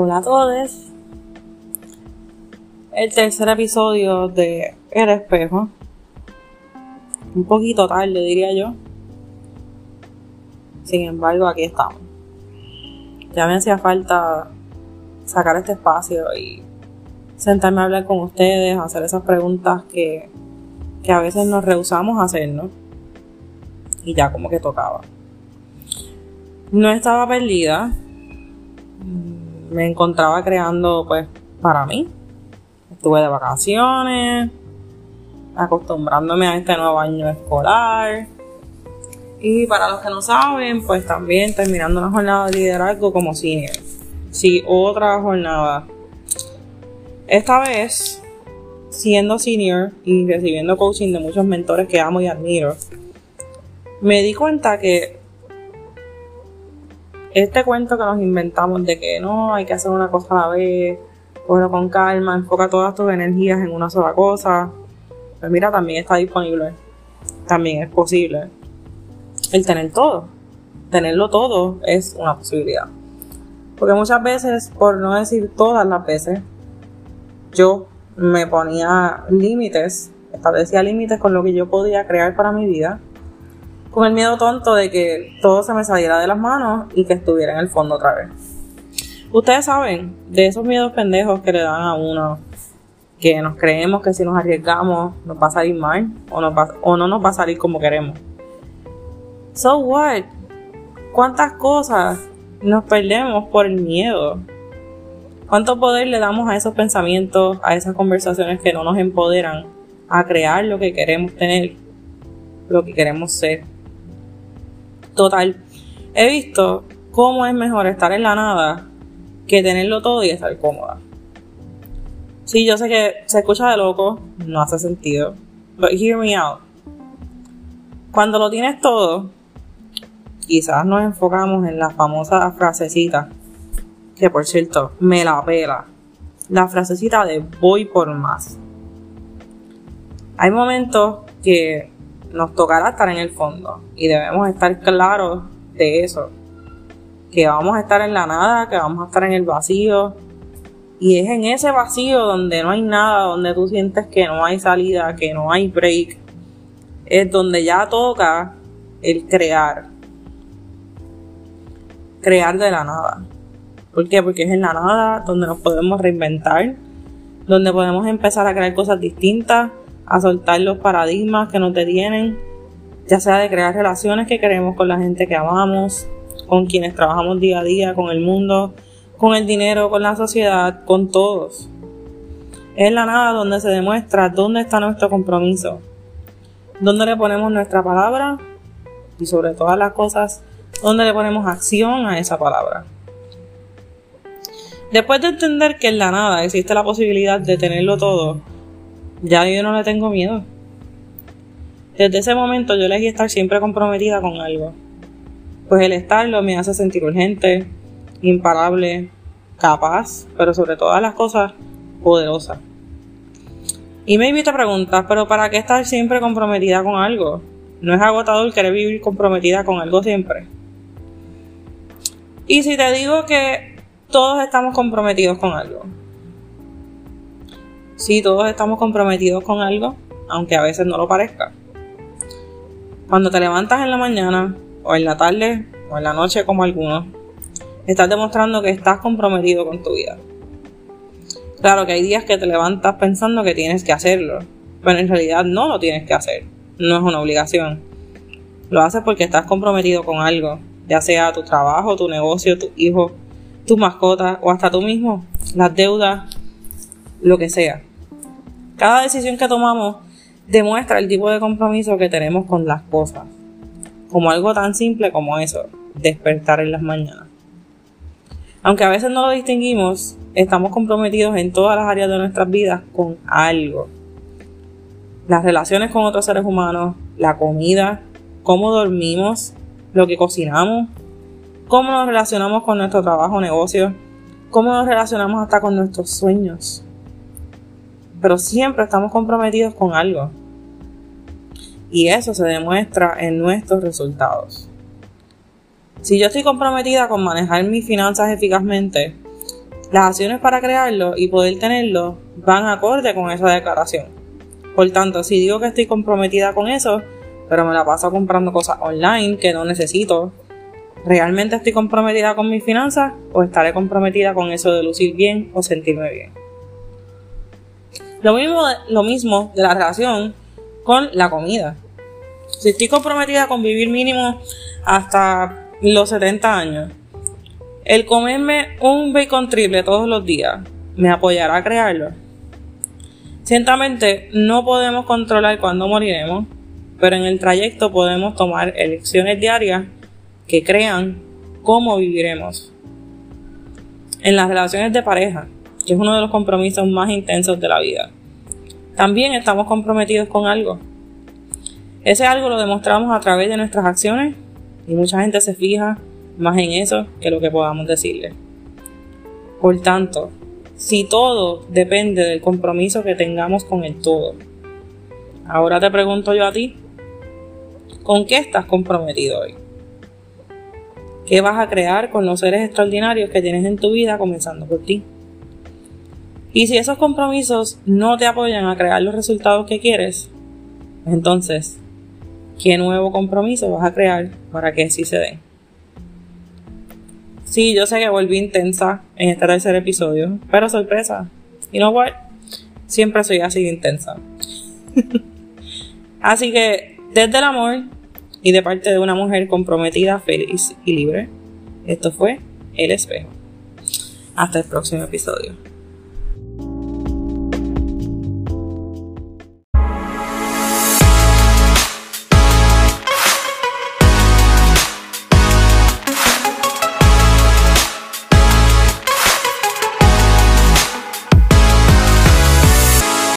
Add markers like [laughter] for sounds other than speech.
Hola a todos. El tercer episodio de El espejo. Un poquito tarde, diría yo. Sin embargo, aquí estamos. Ya me hacía falta sacar este espacio y sentarme a hablar con ustedes, hacer esas preguntas que, que a veces nos rehusamos a hacer, ¿no? Y ya como que tocaba. No estaba perdida, me encontraba creando pues para mí. Estuve de vacaciones, acostumbrándome a este nuevo año escolar. Y para los que no saben, pues también terminando una jornada de liderazgo como senior. Sí, otra jornada. Esta vez, siendo senior y recibiendo coaching de muchos mentores que amo y admiro, me di cuenta que este cuento que nos inventamos de que no, hay que hacer una cosa a la vez, cógelo con calma, enfoca todas tus energías en una sola cosa. Pues mira, también está disponible. También es posible. El tener todo. Tenerlo todo es una posibilidad. Porque muchas veces, por no decir todas las veces, yo me ponía límites, establecía límites con lo que yo podía crear para mi vida con el miedo tonto de que todo se me saliera de las manos y que estuviera en el fondo otra vez. Ustedes saben de esos miedos pendejos que le dan a uno, que nos creemos que si nos arriesgamos nos va a salir mal o, o no nos va a salir como queremos. So what? ¿Cuántas cosas nos perdemos por el miedo? ¿Cuánto poder le damos a esos pensamientos, a esas conversaciones que no nos empoderan a crear lo que queremos tener, lo que queremos ser? Total, he visto cómo es mejor estar en la nada que tenerlo todo y estar cómoda. Sí, yo sé que se escucha de loco, no hace sentido. But hear me out. Cuando lo tienes todo, quizás nos enfocamos en la famosa frasecita, que por cierto, me la pela. La frasecita de voy por más. Hay momentos que nos tocará estar en el fondo y debemos estar claros de eso. Que vamos a estar en la nada, que vamos a estar en el vacío. Y es en ese vacío donde no hay nada, donde tú sientes que no hay salida, que no hay break. Es donde ya toca el crear. Crear de la nada. ¿Por qué? Porque es en la nada donde nos podemos reinventar, donde podemos empezar a crear cosas distintas, a soltar los paradigmas que nos detienen, ya sea de crear relaciones que queremos con la gente que amamos, con quienes trabajamos día a día, con el mundo, con el dinero, con la sociedad, con todos. Es la nada donde se demuestra dónde está nuestro compromiso, dónde le ponemos nuestra palabra y sobre todas las cosas, dónde le ponemos acción a esa palabra. Después de entender que en la nada existe la posibilidad de tenerlo todo, ya yo no le tengo miedo. Desde ese momento yo elegí estar siempre comprometida con algo. Pues el estarlo me hace sentir urgente, imparable, capaz, pero sobre todas las cosas, poderosa. Y me invito a preguntar, pero ¿para qué estar siempre comprometida con algo? ¿No es agotador querer vivir comprometida con algo siempre? Y si te digo que todos estamos comprometidos con algo, Sí, todos estamos comprometidos con algo, aunque a veces no lo parezca. Cuando te levantas en la mañana, o en la tarde, o en la noche como algunos, estás demostrando que estás comprometido con tu vida. Claro que hay días que te levantas pensando que tienes que hacerlo, pero en realidad no lo tienes que hacer, no es una obligación. Lo haces porque estás comprometido con algo, ya sea tu trabajo, tu negocio, tu hijo, tu mascota o hasta tú mismo, las deudas, lo que sea. Cada decisión que tomamos demuestra el tipo de compromiso que tenemos con las cosas. Como algo tan simple como eso, despertar en las mañanas. Aunque a veces no lo distinguimos, estamos comprometidos en todas las áreas de nuestras vidas con algo. Las relaciones con otros seres humanos, la comida, cómo dormimos, lo que cocinamos, cómo nos relacionamos con nuestro trabajo o negocio, cómo nos relacionamos hasta con nuestros sueños pero siempre estamos comprometidos con algo. Y eso se demuestra en nuestros resultados. Si yo estoy comprometida con manejar mis finanzas eficazmente, Las acciones para crearlo y poder tenerlo van acorde con esa declaración. Por tanto, si digo que estoy comprometida con eso, pero me la paso comprando cosas online que no necesito, ¿realmente estoy comprometida con mis finanzas o estaré comprometida con eso de lucir bien o sentirme bien? Lo mismo, lo mismo de la relación con la comida. Si estoy comprometida con vivir mínimo hasta los 70 años, el comerme un bacon triple todos los días me apoyará a crearlo. Ciertamente no podemos controlar cuándo moriremos, pero en el trayecto podemos tomar elecciones diarias que crean cómo viviremos. En las relaciones de pareja, que es uno de los compromisos más intensos de la vida, también estamos comprometidos con algo. Ese algo lo demostramos a través de nuestras acciones y mucha gente se fija más en eso que lo que podamos decirle. Por tanto, si todo depende del compromiso que tengamos con el todo, ahora te pregunto yo a ti, ¿con qué estás comprometido hoy? ¿Qué vas a crear con los seres extraordinarios que tienes en tu vida comenzando por ti? Y si esos compromisos no te apoyan a crear los resultados que quieres, entonces qué nuevo compromiso vas a crear para que así se den. Sí, yo sé que volví intensa en este tercer episodio, pero sorpresa. Y no what? Siempre soy así de intensa. [laughs] así que, desde el amor y de parte de una mujer comprometida, feliz y libre, esto fue El Espejo. Hasta el próximo episodio.